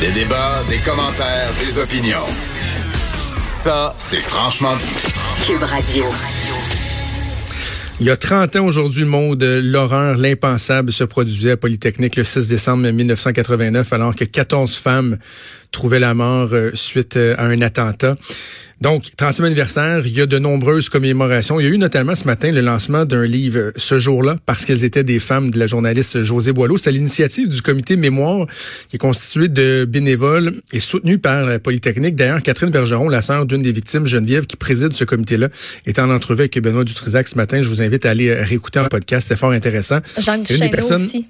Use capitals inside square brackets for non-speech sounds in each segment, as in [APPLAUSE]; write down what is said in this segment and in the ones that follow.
Des débats, des commentaires, des opinions. Ça, c'est franchement dit. Cube Radio. Il y a 30 ans aujourd'hui, Maude, l'horreur, l'impensable se produisait à Polytechnique le 6 décembre 1989, alors que 14 femmes trouvaient la mort euh, suite euh, à un attentat. Donc, 30e anniversaire, il y a de nombreuses commémorations. Il y a eu notamment ce matin le lancement d'un livre euh, ce jour-là, parce qu'elles étaient des femmes de la journaliste José Boileau. C'est l'initiative du comité Mémoire, qui est constitué de bénévoles et soutenu par la Polytechnique. D'ailleurs, Catherine Bergeron, la sœur d'une des victimes, Geneviève, qui préside ce comité-là, est en entrevue avec Benoît Dutrisac ce matin. Je vous invite à aller réécouter un podcast. C'est fort intéressant. Jean Une personnes... aussi.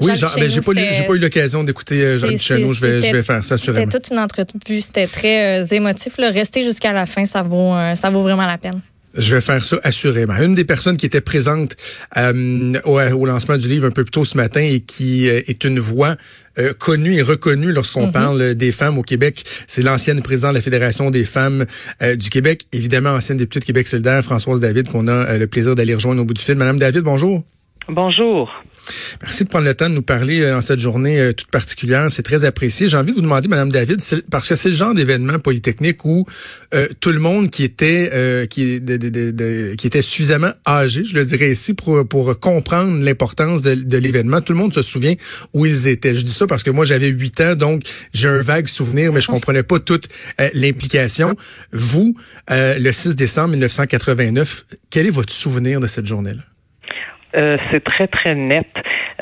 Oui, Jean, ben, j'ai pas, pas eu l'occasion d'écouter euh, Jean Duchesneau. Je vais, je vais faire ça sûrement. C'était toute une entrevue. C'était très euh, émotif. Là. Rester jusqu'à la fin, ça vaut, euh, ça vaut vraiment la peine. Je vais faire ça assurément. Une des personnes qui était présente euh, au, au, lancement du livre un peu plus tôt ce matin et qui euh, est une voix euh, connue et reconnue lorsqu'on mm-hmm. parle des femmes au Québec, c'est l'ancienne présidente de la Fédération des femmes du Québec, évidemment ancienne députée de Québec solidaire, Françoise David, qu'on a le plaisir d'aller rejoindre au bout du fil. Madame David, bonjour. Bonjour. Merci de prendre le temps de nous parler euh, en cette journée euh, toute particulière. C'est très apprécié. J'ai envie de vous demander, Madame David, parce que c'est le genre d'événement polytechnique où euh, tout le monde qui était qui, qui était suffisamment âgé, je le dirais ici, pour, pour comprendre l'importance de, l'événement, tout le monde se souvient où ils étaient. Je dis ça parce que moi, j'avais huit ans, donc j'ai un vague souvenir, mais je comprenais pas toute l'implication. Vous, le 6 décembre 1989, quel est votre souvenir de cette journée-là? Euh, c'est très, très net.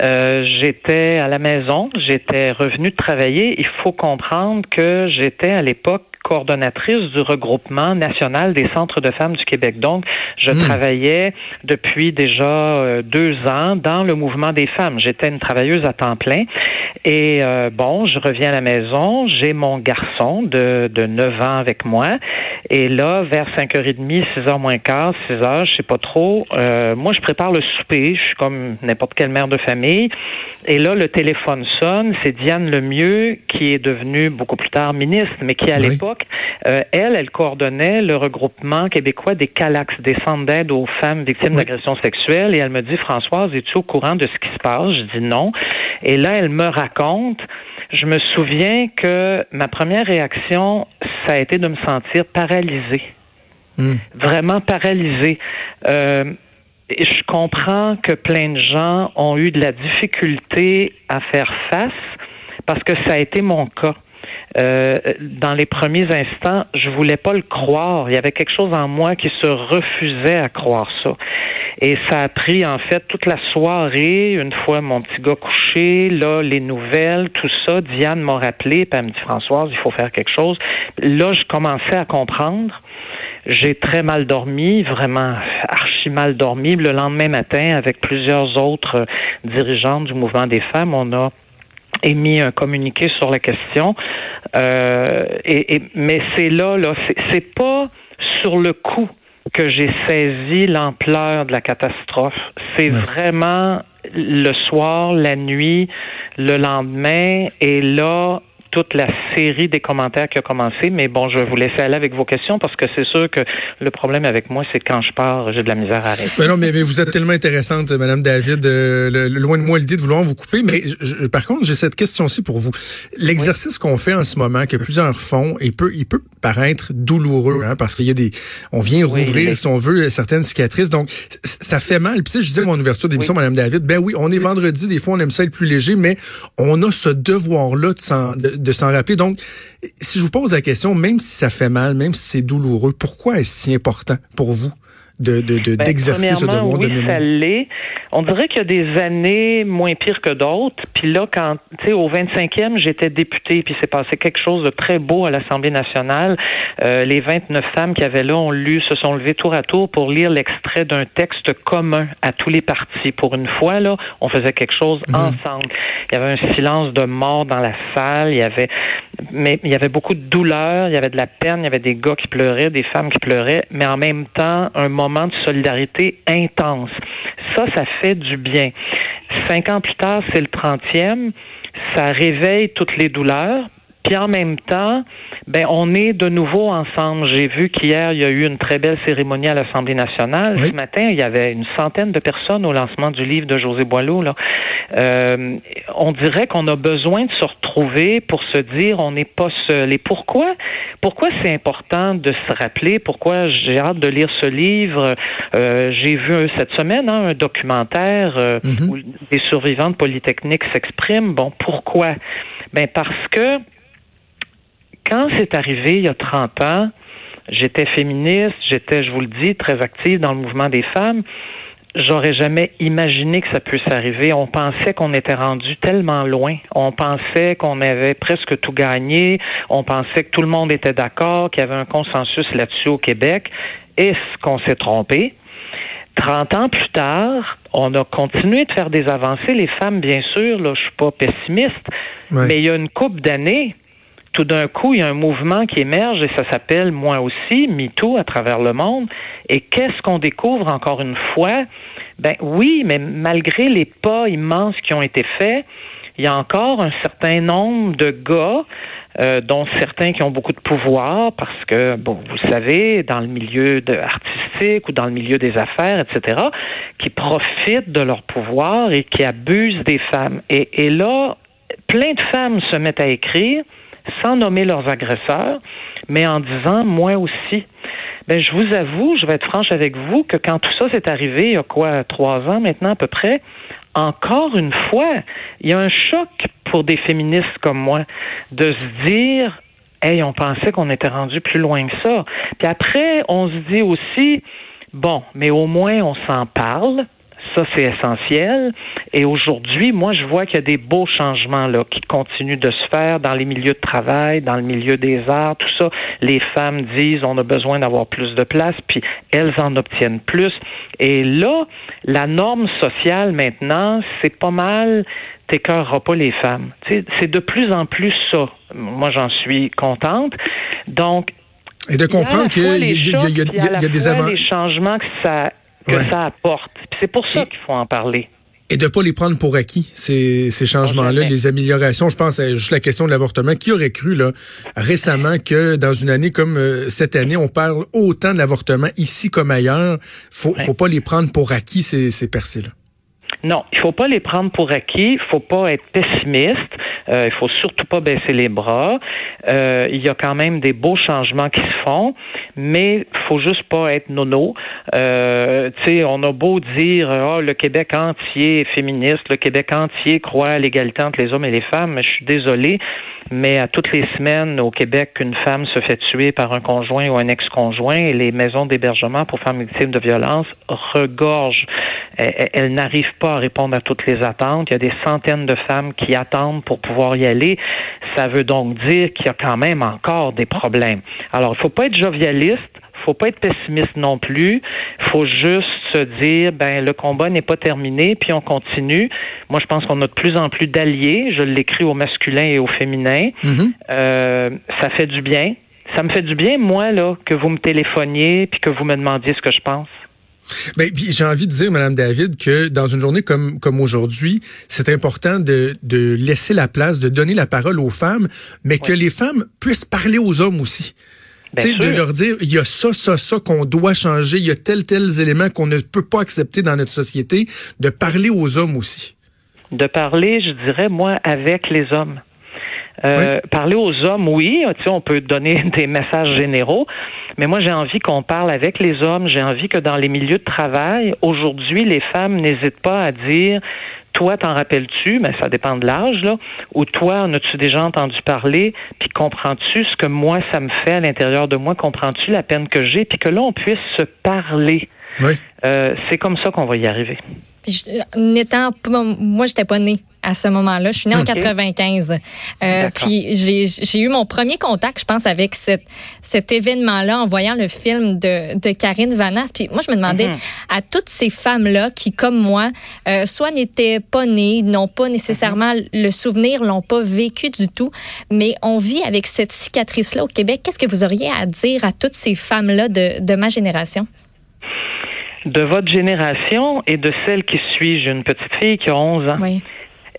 Euh, j'étais à la maison, j'étais revenu de travailler. Il faut comprendre que j'étais à l'époque coordonnatrice du regroupement national des centres de femmes du Québec. Donc, je hmm. travaillais depuis déjà euh, deux ans dans le mouvement des femmes. J'étais une travailleuse à temps plein. Et euh, bon, je reviens à la maison, j'ai mon garçon de, de 9 ans avec moi. Et là, vers 5h30, 6h moins quart, 6h, je sais pas trop, euh, moi, je prépare le souper. Je suis comme n'importe quelle mère de famille. Et là, le téléphone sonne. C'est Diane Lemieux, qui est devenue beaucoup plus tard ministre, mais qui, à l'époque, euh, elle, elle coordonnait le regroupement québécois des CALAX, des centres d'aide aux femmes victimes d'agressions sexuelles. Et elle me dit, Françoise, es-tu au courant de ce qui se passe? Je dis non. Et là, elle me raconte je me souviens que ma première réaction, ça a été de me sentir paralysée. Hmm. Vraiment paralysée. Euh, je comprends que plein de gens ont eu de la difficulté à faire face parce que ça a été mon cas. Euh, dans les premiers instants, je voulais pas le croire. Il y avait quelque chose en moi qui se refusait à croire ça. Et ça a pris en fait toute la soirée, une fois mon petit gars couché, là, les nouvelles, tout ça. Diane m'a rappelé, puis elle me dit Françoise, il faut faire quelque chose. Là, je commençais à comprendre. J'ai très mal dormi, vraiment archi mal dormi. Le lendemain matin, avec plusieurs autres dirigeantes du mouvement des femmes, on a émis un communiqué sur la question. Euh, et, mais c'est là, là, c'est pas sur le coup que j'ai saisi l'ampleur de la catastrophe. C'est vraiment le soir, la nuit, le lendemain, et là, toute la série des commentaires qui a commencé. Mais bon, je vais vous laisser aller avec vos questions parce que c'est sûr que le problème avec moi, c'est quand je pars, j'ai de la misère à arrêter. Mais non, mais, vous êtes tellement intéressante, Madame David. Euh, loin de moi l'idée de vouloir vous couper. Mais par contre, j'ai cette question-ci pour vous. L'exercice qu'on fait en ce moment, que plusieurs font, il peut, il peut paraître douloureux, hein, parce qu'il y a des, on vient rouvrir, si on veut, certaines cicatrices. Donc, ça fait mal. Puis, je disais mon ouverture d'émission, Madame David, ben oui, on est vendredi, des fois, on aime ça être plus léger, mais on a ce devoir-là de, de s'en rappeler. Donc, si je vous pose la question, même si ça fait mal, même si c'est douloureux, pourquoi est-ce si important pour vous? De, de, ben, d'exercer ce devoir oui, de mémoire? Ça l'est. On dirait qu'il y a des années moins pires que d'autres. Puis là, quand, tu sais, au 25e, j'étais députée, puis c'est passé quelque chose de très beau à l'Assemblée nationale. Euh, les 29 femmes qui avaient là ont lu, se sont levées tour à tour pour lire l'extrait d'un texte commun à tous les partis. Pour une fois, là, on faisait quelque chose mhm. ensemble. Il y avait un silence de mort dans la salle. Il y avait, mais il y avait beaucoup de douleur. Il y avait de la peine. Il y avait des gars qui pleuraient, des femmes qui pleuraient, mais en même temps, un moment de solidarité intense. Ça, ça fait du bien. Cinq ans plus tard, c'est le trentième. Ça réveille toutes les douleurs. Puis en même temps, ben on est de nouveau ensemble. J'ai vu qu'hier il y a eu une très belle cérémonie à l'Assemblée nationale. Ce matin, il y avait une centaine de personnes au lancement du livre de José Boileau. Là. Euh, on dirait qu'on a besoin de se retrouver pour se dire on n'est pas seul. Et pourquoi? Pourquoi c'est important de se rappeler? Pourquoi j'ai hâte de lire ce livre? Euh, J'ai vu cette semaine hein, un documentaire euh, mm-hmm. où des survivants de Polytechnique s'expriment. Bon, pourquoi? Ben parce que quand c'est arrivé il y a 30 ans, j'étais féministe, j'étais, je vous le dis, très active dans le mouvement des femmes. J'aurais jamais imaginé que ça puisse arriver. On pensait qu'on était rendu tellement loin. On pensait qu'on avait presque tout gagné. On pensait que tout le monde était d'accord, qu'il y avait un consensus là-dessus au Québec. Est-ce qu'on s'est trompé? 30 ans plus tard, on a continué de faire des avancées. Les femmes, bien sûr, là, je suis pas pessimiste, mais il y a une couple d'années, tout d'un coup, il y a un mouvement qui émerge et ça s'appelle moi aussi, MeToo à travers le monde. Et qu'est-ce qu'on découvre encore une fois? Ben oui, mais malgré les pas immenses qui ont été faits, il y a encore un certain nombre de gars, euh, dont certains qui ont beaucoup de pouvoir, parce que, bon, vous savez, dans le milieu artistique ou dans le milieu des affaires, etc., qui profitent de leur pouvoir et qui abusent des femmes. Et, et là, plein de femmes se mettent à écrire sans nommer leurs agresseurs, mais en disant moi aussi. Ben, je vous avoue, je vais être franche avec vous, que quand tout ça s'est arrivé, il y a quoi, trois ans maintenant à peu près, encore une fois, il y a un choc pour des féministes comme moi de se dire Hey, on pensait qu'on était rendu plus loin que ça. Puis après, on se dit aussi, bon, mais au moins on s'en parle, ça, c'est essentiel. Et aujourd'hui, moi, je vois qu'il y a des beaux changements là qui continuent de se faire dans les milieux de travail, dans le milieu des arts, tout ça. Les femmes disent on a besoin d'avoir plus de place, puis elles en obtiennent plus. Et là, la norme sociale maintenant, c'est pas mal t'écœureras pas les femmes. C'est de plus en plus ça. Moi, j'en suis contente. Donc, et de comprendre qu'il y, a, des avantages. les changements que ça que ça apporte. C'est pour ça qu'il faut en parler. Et de ne pas les prendre pour acquis, ces, ces changements-là, les améliorations. Je pense à juste la question de l'avortement. Qui aurait cru là récemment que dans une année comme euh, cette année, on parle autant de l'avortement ici comme ailleurs? Faut, faut pas les prendre pour acquis, ces, ces percées-là. Non, il faut pas les prendre pour acquis. Il faut pas être pessimiste. Euh, il faut surtout pas baisser les bras. Euh, il y a quand même des beaux changements qui se font, mais faut juste pas être nono. Euh, tu sais, on a beau dire oh, le Québec entier est féministe, le Québec entier croit à l'égalité entre les hommes et les femmes, mais je suis désolé, mais à toutes les semaines au Québec, une femme se fait tuer par un conjoint ou un ex-conjoint et les maisons d'hébergement pour femmes victimes de violences regorgent. Elles, n'arrivent pas à répondre à toutes les attentes. Il y a des centaines de femmes qui attendent pour pouvoir y aller. Ça veut donc dire qu'il y a quand même encore des problèmes. Alors, il faut pas être jovialiste faut pas être pessimiste non plus. faut juste se dire, ben le combat n'est pas terminé, puis on continue. Moi, je pense qu'on a de plus en plus d'alliés. Je l'écris au masculin et au féminin. Mm-hmm. Euh, ça fait du bien. Ça me fait du bien, moi, là, que vous me téléphoniez puis que vous me demandiez ce que je pense. Ben, j'ai envie de dire, Madame David, que dans une journée comme, comme aujourd'hui, c'est important de, de laisser la place, de donner la parole aux femmes, mais que les femmes puissent parler aux hommes aussi. de leur dire, il y a ça, ça, ça qu'on doit changer, il y a tels, tels éléments qu'on ne peut pas accepter dans notre société, de parler aux hommes aussi. De parler, je dirais, moi, avec les hommes. Euh, parler aux hommes, oui, tu sais, on peut donner [LAUGHS] des messages généraux, mais moi j'ai envie qu'on parle avec les hommes. J'ai envie que dans les milieux de travail, aujourd'hui, les femmes n'hésitent pas à dire toi, t'en rappelles-tu, mais ça dépend de l'âge, là, ou toi, en as-tu déjà entendu parler, puis comprends-tu ce que moi, ça me fait à l'intérieur de moi, comprends-tu la peine que j'ai, puis que là, on puisse se parler. Oui. Euh, c'est comme ça qu'on va y arriver. Puis, n'étant, moi, j'étais pas née à ce moment-là. Je suis née en 95. Euh, puis j'ai eu mon premier contact, je pense, avec cet, cet événement-là en voyant le film de, de Karine Vanas. Puis moi, je me demandais mm-hmm. à toutes ces femmes-là qui, comme moi, euh, soit n'étaient pas nées, n'ont pas nécessairement mm-hmm. le souvenir, l'ont pas vécu du tout, mais on vit avec cette cicatrice-là au Québec. Qu'est-ce que vous auriez à dire à toutes ces femmes-là de, de ma génération? De votre génération et de celle qui suit, j'ai une petite fille qui a 11 ans. Oui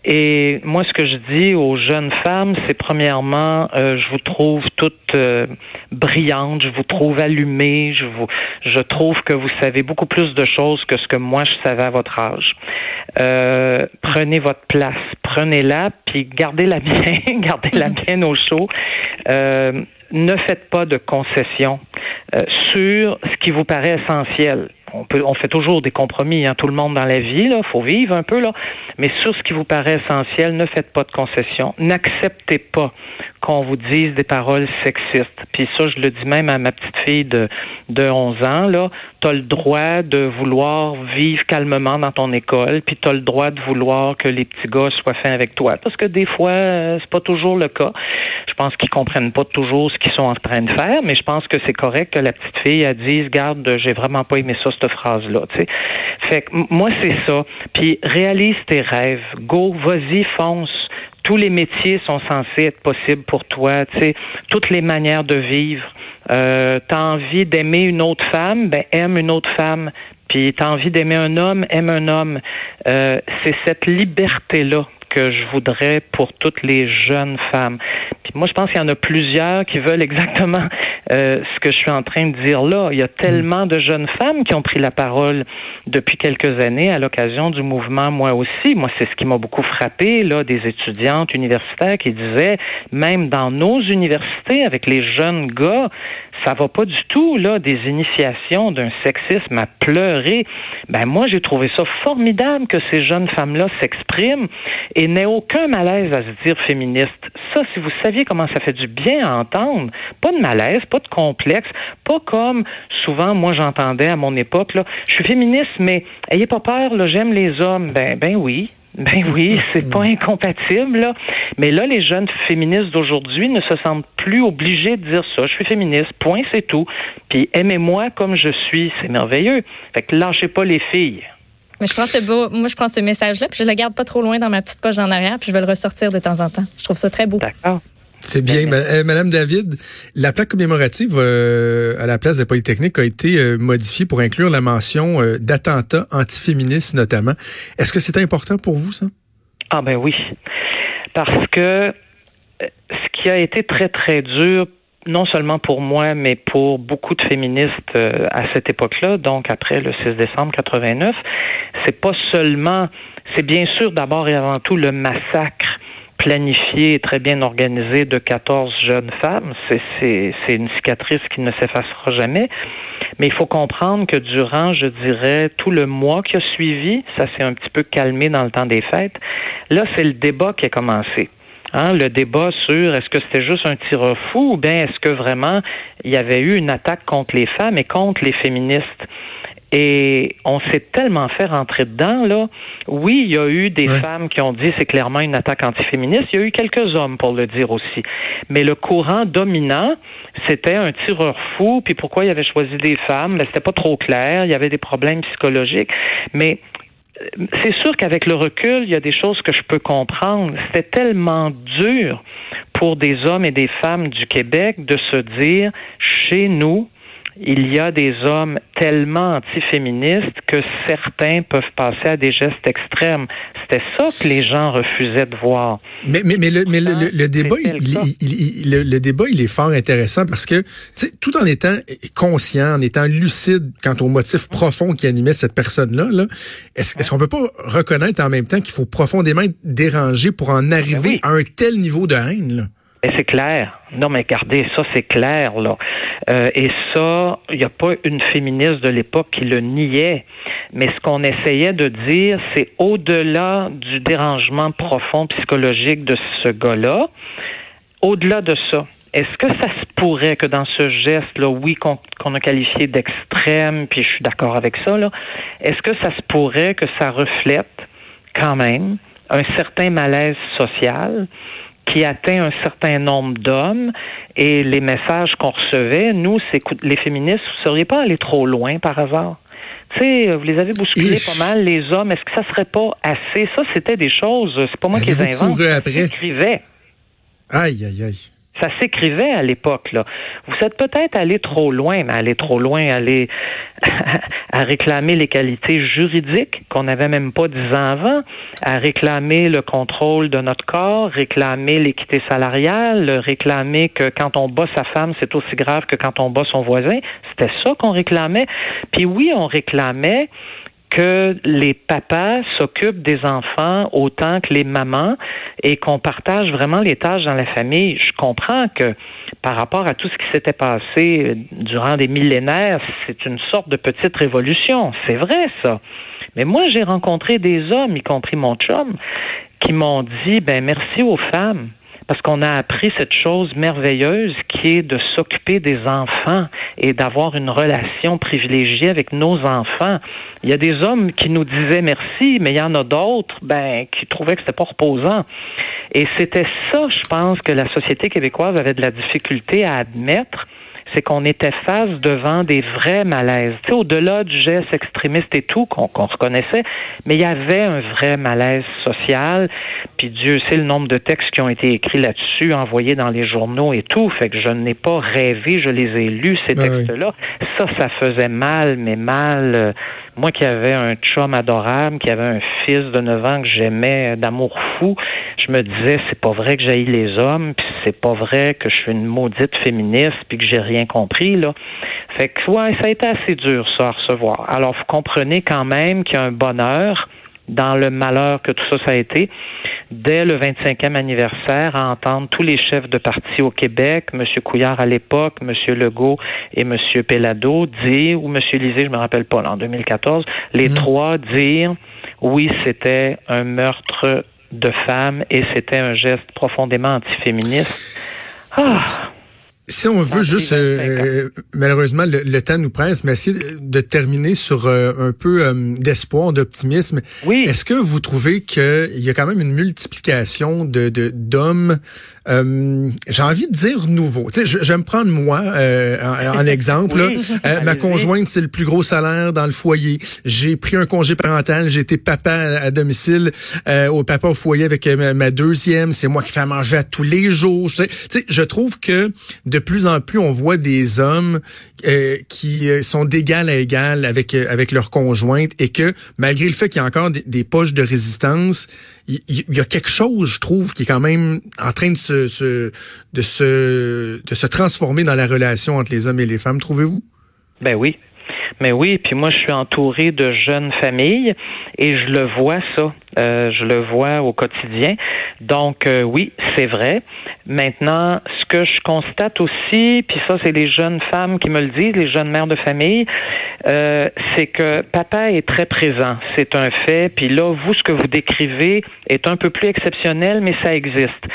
Et moi, ce que je dis aux jeunes femmes, c'est premièrement, euh, je vous trouve toutes euh, brillantes, je vous trouve allumées, je vous, je trouve que vous savez beaucoup plus de choses que ce que moi je savais à votre âge. Euh, prenez votre place, prenez-la, puis gardez-la [LAUGHS] bien, gardez-la [LAUGHS] bien au chaud. ne faites pas de concessions sur ce qui vous paraît essentiel on peut, on fait toujours des compromis, hein, tout le monde dans la vie, là, faut vivre un peu là. Mais sur ce qui vous paraît essentiel, ne faites pas de concessions. N'acceptez pas qu'on vous dise des paroles sexistes. Puis ça, je le dis même à ma petite fille de, de 11 ans, là. T'as le droit de vouloir vivre calmement dans ton école, puis t'as le droit de vouloir que les petits gars soient fins avec toi. Parce que des fois, euh, c'est pas toujours le cas. Je pense qu'ils comprennent pas toujours ce qu'ils sont en train de faire, mais je pense que c'est correct que la petite fille, elle dise, garde, j'ai vraiment pas aimé ça, cette phrase-là, tu sais. Fait que moi, c'est ça. Puis réalise tes rêves. Go, vas-y, fonce tous les métiers sont censés être possibles pour toi, tu sais, toutes les manières de vivre. Euh, t'as envie d'aimer une autre femme, ben aime une autre femme. Puis t'as envie d'aimer un homme, aime un homme. Euh, c'est cette liberté-là que je voudrais pour toutes les jeunes femmes. Puis moi, je pense qu'il y en a plusieurs qui veulent exactement euh, ce que je suis en train de dire là. Il y a tellement de jeunes femmes qui ont pris la parole depuis quelques années à l'occasion du mouvement Moi aussi. Moi, c'est ce qui m'a beaucoup frappé, là, des étudiantes universitaires qui disaient, même dans nos universités, avec les jeunes gars, ça va pas du tout, là, des initiations d'un sexisme à pleurer. Ben, moi, j'ai trouvé ça formidable que ces jeunes femmes-là s'expriment et n'aient aucun malaise à se dire féministe. Ça, si vous saviez comment ça fait du bien à entendre, pas de malaise, pas de complexe, pas comme souvent, moi, j'entendais à mon époque, là, je suis féministe, mais ayez pas peur, là, j'aime les hommes. Ben, ben oui, ben oui, [LAUGHS] c'est pas incompatible, là. Mais là, les jeunes féministes d'aujourd'hui ne se sentent plus obligés de dire ça. Je suis féministe, point, c'est tout. Puis aimez-moi comme je suis, c'est merveilleux. Fait que lâchez pas les filles. Mais je beau. Moi, je prends ce message-là, puis je le garde pas trop loin dans ma petite poche en arrière, puis je vais le ressortir de temps en temps. Je trouve ça très beau. D'accord. C'est bien. Euh, Madame David, la plaque commémorative euh, à la place de Polytechnique a été euh, modifiée pour inclure la mention d'attentats antiféministes notamment. Est-ce que c'est important pour vous, ça? Ah ben oui. Parce que ce qui a été très, très dur, non seulement pour moi, mais pour beaucoup de féministes à cette époque-là, donc après le 6 décembre 89, c'est pas seulement, c'est bien sûr d'abord et avant tout le massacre planifié et très bien organisé de 14 jeunes femmes. C'est une cicatrice qui ne s'effacera jamais. Mais il faut comprendre que durant, je dirais, tout le mois qui a suivi, ça s'est un petit peu calmé dans le temps des fêtes. Là, c'est le débat qui a commencé. Hein, le débat sur est-ce que c'était juste un tireur fou ou bien est-ce que vraiment il y avait eu une attaque contre les femmes et contre les féministes. Et on s'est tellement fait rentrer dedans, là. Oui, il y a eu des femmes qui ont dit c'est clairement une attaque antiféministe. Il y a eu quelques hommes pour le dire aussi. Mais le courant dominant, c'était un tireur fou. Puis pourquoi il avait choisi des femmes? Ben, c'était pas trop clair. Il y avait des problèmes psychologiques. Mais euh, c'est sûr qu'avec le recul, il y a des choses que je peux comprendre. C'était tellement dur pour des hommes et des femmes du Québec de se dire, chez nous, il y a des hommes tellement antiféministes que certains peuvent passer à des gestes extrêmes. C'était ça que les gens refusaient de voir. Mais, mais, mais, le, mais le, débat, il, le, débat, il est fort intéressant parce que, tout en étant conscient, en étant lucide quant au motif profond qui animait cette personne-là, -là, est-ce est qu'on peut pas reconnaître en même temps qu'il faut profondément être dérangé pour en arriver ben à un tel niveau de haine? Là? C'est clair. Non, mais regardez, ça, c'est clair, là. Euh, et ça, il n'y a pas une féministe de l'époque qui le niait. Mais ce qu'on essayait de dire, c'est au-delà du dérangement profond psychologique de ce gars-là, au-delà de ça, est-ce que ça se pourrait que dans ce geste-là, oui, qu'on a qualifié d'extrême, puis je suis d'accord avec ça, là, est-ce que ça se pourrait que ça reflète quand même un certain malaise social qui atteint un certain nombre d'hommes et les messages qu'on recevait, nous, c'est les féministes, vous ne seriez pas allés trop loin par hasard? Tu sais, vous les avez bousculés pas mal, les hommes. Est-ce que ça serait pas assez? Ça, c'était des choses, c'est pas moi qui les invente. après? Aïe, aïe, aïe. Ça s'écrivait à l'époque. Là. Vous êtes peut-être allé trop loin, mais aller trop loin, aller [LAUGHS] à réclamer les qualités juridiques qu'on n'avait même pas dix ans avant, à réclamer le contrôle de notre corps, réclamer l'équité salariale, réclamer que quand on bat sa femme, c'est aussi grave que quand on bat son voisin. C'était ça qu'on réclamait. Puis oui, on réclamait que les papas s'occupent des enfants autant que les mamans et qu'on partage vraiment les tâches dans la famille. Je comprends que par rapport à tout ce qui s'était passé euh, durant des millénaires, c'est une sorte de petite révolution. C'est vrai, ça. Mais moi, j'ai rencontré des hommes, y compris mon chum, qui m'ont dit, ben, merci aux femmes parce qu'on a appris cette chose merveilleuse qui est de s'occuper des enfants et d'avoir une relation privilégiée avec nos enfants. Il y a des hommes qui nous disaient merci, mais il y en a d'autres, ben, qui trouvaient que c'était pas reposant. Et c'était ça, je pense, que la société québécoise avait de la difficulté à admettre c'est qu'on était face devant des vrais malaises. Tu sais, au-delà du geste extrémiste et tout qu'on reconnaissait, mais il y avait un vrai malaise social. Puis Dieu sait le nombre de textes qui ont été écrits là-dessus, envoyés dans les journaux et tout. Fait que je n'ai pas rêvé, je les ai lus ces textes-là. Ça, ça faisait mal, mais mal. Euh, moi qui avais un chum adorable, qui avait un fils de 9 ans que j'aimais d'amour fou, je me disais c'est pas vrai que j'haïs les hommes, puis c'est pas vrai que je suis une maudite féministe puis que j'ai rien compris là. Fait que ouais, ça a été assez dur ça à recevoir. Alors vous comprenez quand même qu'il y a un bonheur dans le malheur que tout ça, ça a été, dès le 25e anniversaire, à entendre tous les chefs de parti au Québec, M. Couillard à l'époque, M. Legault et M. Pellado, dire, ou M. Lisée, je me rappelle pas, en 2014, les mmh. trois dire, oui, c'était un meurtre de femmes et c'était un geste profondément antiféministe. Ah! Si on veut juste, euh, malheureusement, le, temps nous presse, mais essayer de terminer sur euh, un peu euh, d'espoir, d'optimisme. Oui. Est-ce que vous trouvez qu'il y a quand même une multiplication de d'hommes euh, j'ai envie de dire nouveau. Tu sais, je, je, vais me prendre moi euh, en, [LAUGHS] exemple. Euh, ma conjointe, c'est le plus gros salaire dans le foyer. J'ai pris un congé parental. J'ai été papa à, domicile, au papa au foyer avec ma, deuxième. C'est moi qui fais à manger à tous les jours. Tu sais, je trouve que de plus en plus, on voit des hommes qui sont d'égal à égal avec avec leur conjointe et que malgré le fait qu'il y a encore des, poches de résistance, il, y a quelque chose, je trouve, qui est quand même en train de se de, se, de se transformer dans la relation entre les hommes et les femmes, trouvez-vous? Ben oui. Mais oui, puis moi je suis entouré de jeunes familles et je le vois ça, euh, je le vois au quotidien. Donc euh, oui, c'est vrai. Maintenant, ce que je constate aussi, puis ça c'est les jeunes femmes qui me le disent, les jeunes mères de famille, euh, c'est que papa est très présent, c'est un fait. Puis là, vous ce que vous décrivez est un peu plus exceptionnel, mais ça existe.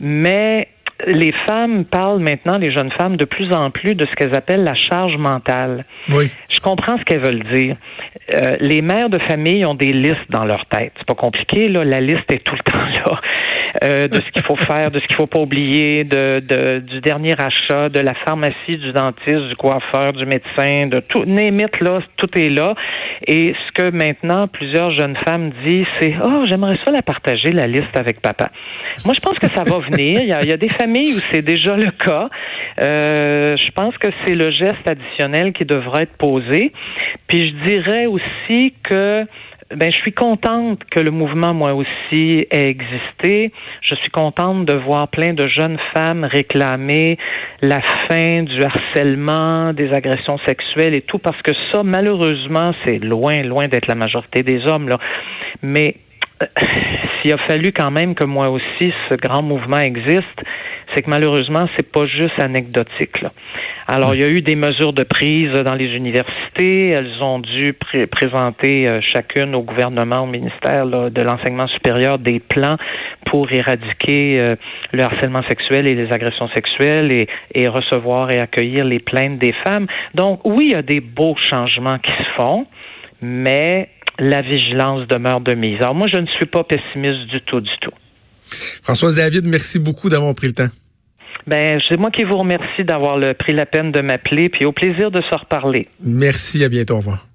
Mais les femmes parlent maintenant, les jeunes femmes, de plus en plus de ce qu'elles appellent la charge mentale. Oui. Je comprends ce qu'elles veulent dire. Euh, les mères de famille ont des listes dans leur tête. C'est pas compliqué, là. La liste est tout le [LAUGHS] temps là. Euh, de ce qu'il faut faire, de ce qu'il faut pas oublier, de, du dernier achat, de la pharmacie, du dentiste, du coiffeur, du médecin, de tout. Némite, là, tout est là. Et ce que maintenant plusieurs jeunes femmes disent, c'est Oh, j'aimerais ça la partager, la liste avec papa. Moi, je pense que ça va venir. Il y a, il y a des familles où c'est déjà le cas. Euh, je pense que c'est le geste additionnel qui devrait être posé. Puis je dirais aussi que ben, je suis contente que le mouvement, moi aussi, ait existé. Je suis contente de voir plein de jeunes femmes réclamer la fin du harcèlement, des agressions sexuelles et tout, parce que ça, malheureusement, c'est loin, loin d'être la majorité des hommes, là. Mais euh, s'il a fallu quand même que moi aussi, ce grand mouvement existe, c'est que malheureusement, c'est pas juste anecdotique. Là. Alors, il y a eu des mesures de prise dans les universités. Elles ont dû présenter euh, chacune au gouvernement, au ministère de l'enseignement supérieur, des plans pour éradiquer euh, le harcèlement sexuel et les agressions sexuelles et recevoir et accueillir les plaintes des femmes. Donc, oui, il y a des beaux changements qui se font, mais la vigilance demeure de mise. Alors, moi, je ne suis pas pessimiste du tout, du tout. Françoise David, merci beaucoup d'avoir pris le temps. Ben, c'est moi qui vous remercie d'avoir pris la peine de m'appeler, puis au plaisir de se reparler. Merci, à bientôt, au revoir.